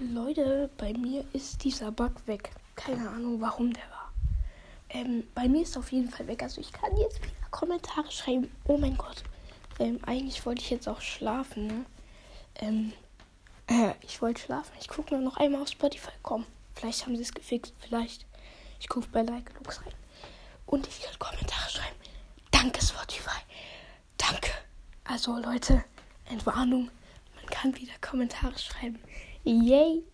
Leute, bei mir ist dieser Bug weg. Keine Ahnung, warum der war. Ähm, bei mir ist auf jeden Fall weg. Also ich kann jetzt wieder Kommentare schreiben. Oh mein Gott. Ähm, eigentlich wollte ich jetzt auch schlafen, ne? Ähm, äh, ich wollte schlafen. Ich gucke nur noch einmal auf Spotify. Komm, vielleicht haben sie es gefixt. Vielleicht. Ich gucke bei Like Lux rein. Und ich kann Kommentare schreiben. Danke, Spotify. Danke. Also, Leute, Entwarnung. Man kann wieder Kommentare schreiben. Yay.